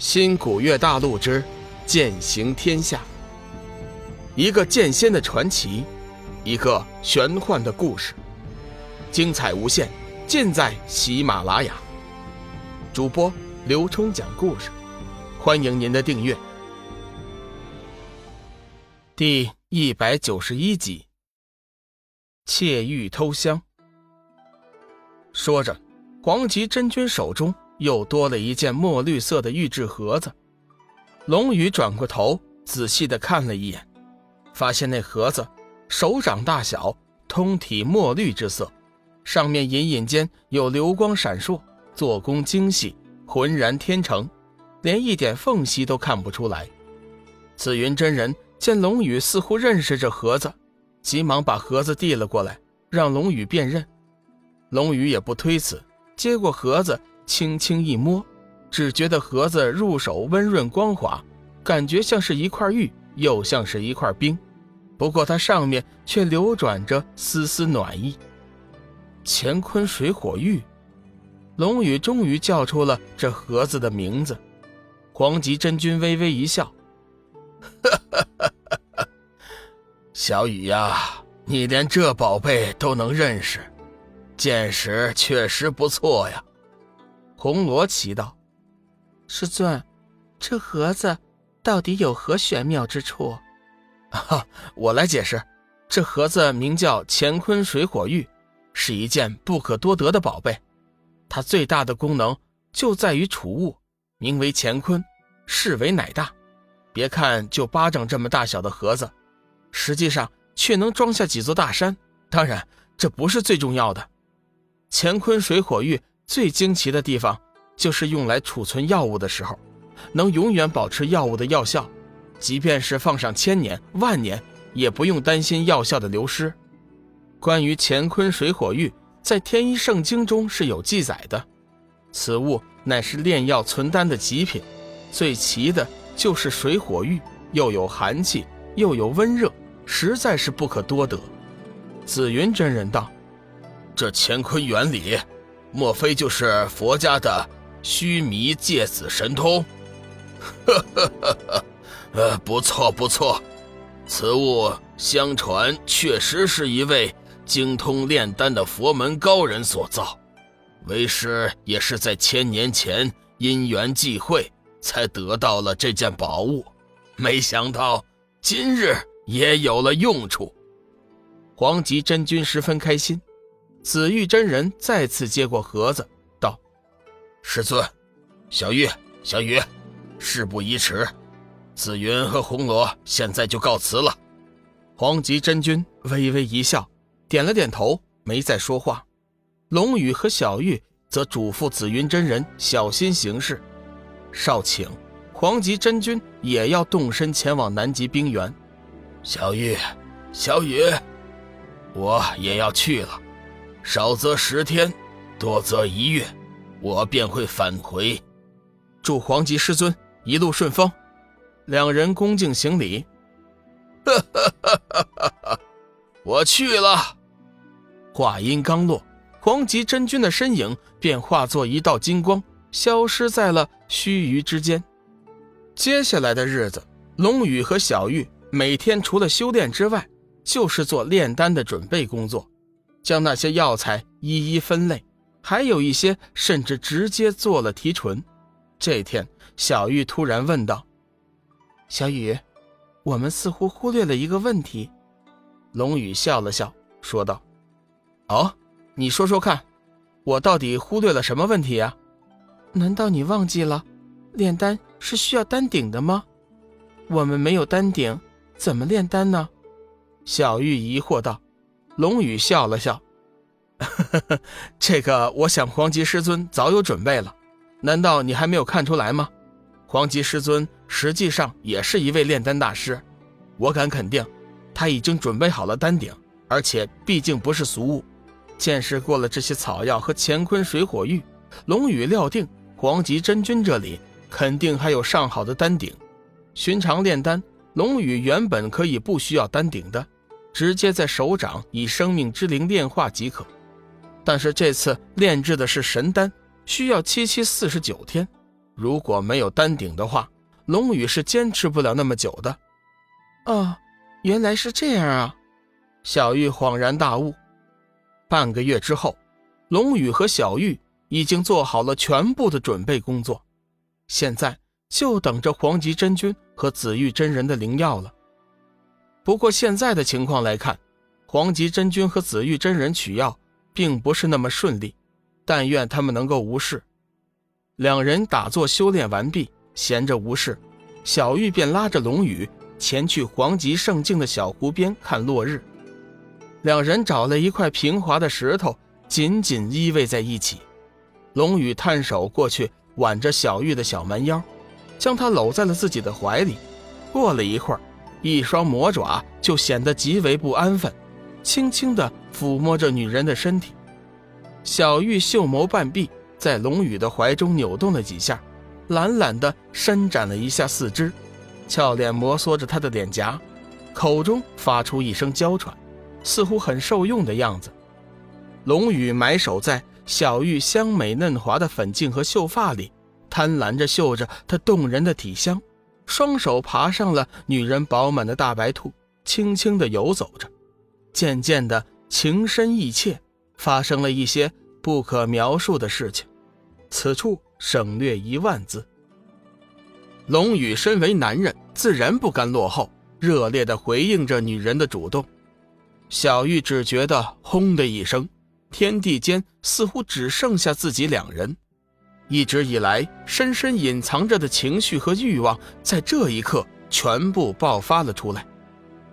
新古月大陆之剑行天下，一个剑仙的传奇，一个玄幻的故事，精彩无限，尽在喜马拉雅。主播刘冲讲故事，欢迎您的订阅。第一百九十一集，窃玉偷香。说着，黄极真君手中。又多了一件墨绿色的玉质盒子，龙宇转过头，仔细的看了一眼，发现那盒子手掌大小，通体墨绿之色，上面隐隐间有流光闪烁，做工精细，浑然天成，连一点缝隙都看不出来。紫云真人见龙宇似乎认识这盒子，急忙把盒子递了过来，让龙宇辨认。龙宇也不推辞，接过盒子。轻轻一摸，只觉得盒子入手温润光滑，感觉像是一块玉，又像是一块冰。不过它上面却流转着丝丝暖意。乾坤水火玉，龙宇终于叫出了这盒子的名字。黄极真君微微一笑：“！小雨呀，你连这宝贝都能认识，见识确实不错呀。”红罗奇道：“师尊，这盒子到底有何玄妙之处？”“哈，我来解释。这盒子名叫乾坤水火玉，是一件不可多得的宝贝。它最大的功能就在于储物，名为乾坤，势为乃大。别看就巴掌这么大小的盒子，实际上却能装下几座大山。当然，这不是最重要的。乾坤水火玉。”最惊奇的地方，就是用来储存药物的时候，能永远保持药物的药效，即便是放上千年万年，也不用担心药效的流失。关于乾坤水火玉，在天一圣经中是有记载的，此物乃是炼药存丹的极品，最奇的就是水火玉，又有寒气，又有温热，实在是不可多得。紫云真人道：“这乾坤原理。”莫非就是佛家的须弥芥子神通？呵呵呵呵，呃，不错不错，此物相传确实是一位精通炼丹的佛门高人所造，为师也是在千年前因缘际会才得到了这件宝物，没想到今日也有了用处。黄极真君十分开心。紫玉真人再次接过盒子，道：“师尊，小玉、小雨，事不宜迟，紫云和红罗现在就告辞了。”黄极真君微微一笑，点了点头，没再说话。龙宇和小玉则嘱咐紫云真人小心行事。少顷，黄极真君也要动身前往南极冰原。小玉、小雨，我也要去了。少则十天，多则一月，我便会返回。祝黄极师尊一路顺风。两人恭敬行礼。哈哈哈哈哈！我去了。话音刚落，黄极真君的身影便化作一道金光，消失在了须臾之间。接下来的日子，龙宇和小玉每天除了修炼之外，就是做炼丹的准备工作。将那些药材一一分类，还有一些甚至直接做了提纯。这天，小玉突然问道：“小雨，我们似乎忽略了一个问题。”龙宇笑了笑，说道：“哦，你说说看，我到底忽略了什么问题呀？难道你忘记了，炼丹是需要丹鼎的吗？我们没有丹鼎，怎么炼丹呢？”小玉疑惑道。龙宇笑了笑，这个我想黄极师尊早有准备了，难道你还没有看出来吗？黄极师尊实际上也是一位炼丹大师，我敢肯定，他已经准备好了丹鼎，而且毕竟不是俗物。见识过了这些草药和乾坤水火玉，龙宇料定黄极真君这里肯定还有上好的丹鼎。寻常炼丹，龙宇原本可以不需要丹鼎的。直接在手掌以生命之灵炼化即可，但是这次炼制的是神丹，需要七七四十九天。如果没有丹鼎的话，龙宇是坚持不了那么久的。哦，原来是这样啊！小玉恍然大悟。半个月之后，龙宇和小玉已经做好了全部的准备工作，现在就等着黄极真君和紫玉真人的灵药了。不过现在的情况来看，黄极真君和紫玉真人取药并不是那么顺利，但愿他们能够无事。两人打坐修炼完毕，闲着无事，小玉便拉着龙宇前去黄极圣境的小湖边看落日。两人找了一块平滑的石头，紧紧依偎在一起。龙宇探手过去挽着小玉的小蛮腰，将她搂在了自己的怀里。过了一会儿，一双魔爪就显得极为不安分，轻轻地抚摸着女人的身体。小玉秀眸半闭。在龙宇的怀中扭动了几下，懒懒地伸展了一下四肢，俏脸摩挲着他的脸颊，口中发出一声娇喘，似乎很受用的样子。龙宇埋首在小玉香美嫩滑的粉颈和秀发里，贪婪着嗅着她动人的体香，双手爬上了女人饱满的大白兔，轻轻地游走着，渐渐的情深意切，发生了一些不可描述的事情。此处省略一万字。龙宇身为男人，自然不甘落后，热烈地回应着女人的主动。小玉只觉得轰的一声，天地间似乎只剩下自己两人。一直以来深深隐藏着的情绪和欲望，在这一刻全部爆发了出来。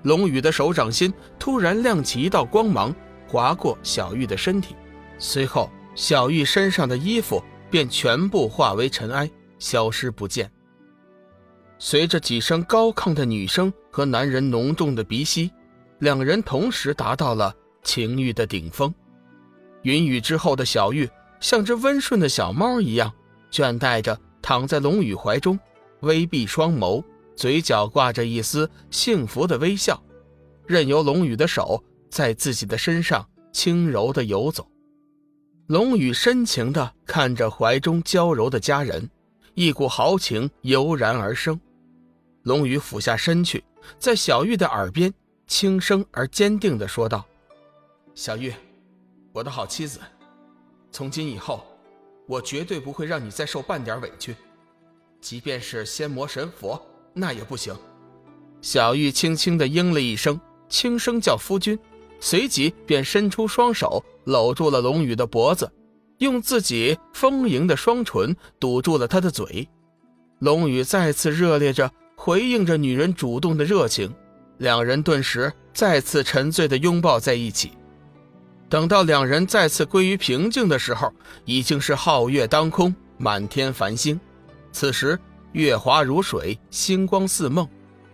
龙宇的手掌心突然亮起一道光芒，划过小玉的身体，随后小玉身上的衣服。便全部化为尘埃，消失不见。随着几声高亢的女声和男人浓重的鼻息，两人同时达到了情欲的顶峰。云雨之后的小玉像只温顺的小猫一样，倦怠着躺在龙宇怀中，微闭双眸，嘴角挂着一丝幸福的微笑，任由龙宇的手在自己的身上轻柔地游走。龙宇深情地看着怀中娇柔的佳人，一股豪情油然而生。龙宇俯下身去，在小玉的耳边轻声而坚定地说道：“小玉，我的好妻子，从今以后，我绝对不会让你再受半点委屈，即便是仙魔神佛，那也不行。”小玉轻轻地应了一声，轻声叫夫君。随即便伸出双手搂住了龙宇的脖子，用自己丰盈的双唇堵住了他的嘴。龙宇再次热烈着回应着女人主动的热情，两人顿时再次沉醉的拥抱在一起。等到两人再次归于平静的时候，已经是皓月当空，满天繁星。此时月华如水，星光似梦，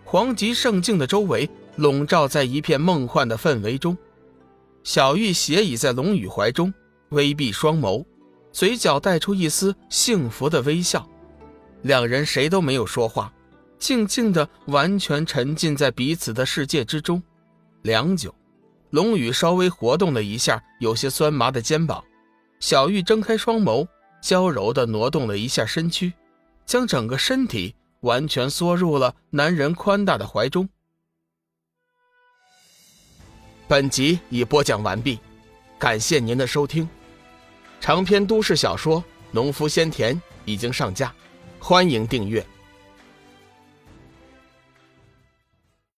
黄极圣境的周围。笼罩在一片梦幻的氛围中，小玉斜倚在龙宇怀中，微闭双眸，嘴角带出一丝幸福的微笑。两人谁都没有说话，静静的完全沉浸在彼此的世界之中。良久，龙宇稍微活动了一下有些酸麻的肩膀，小玉睁开双眸，娇柔的挪动了一下身躯，将整个身体完全缩入了男人宽大的怀中。本集已播讲完毕，感谢您的收听。长篇都市小说《农夫先田》已经上架，欢迎订阅。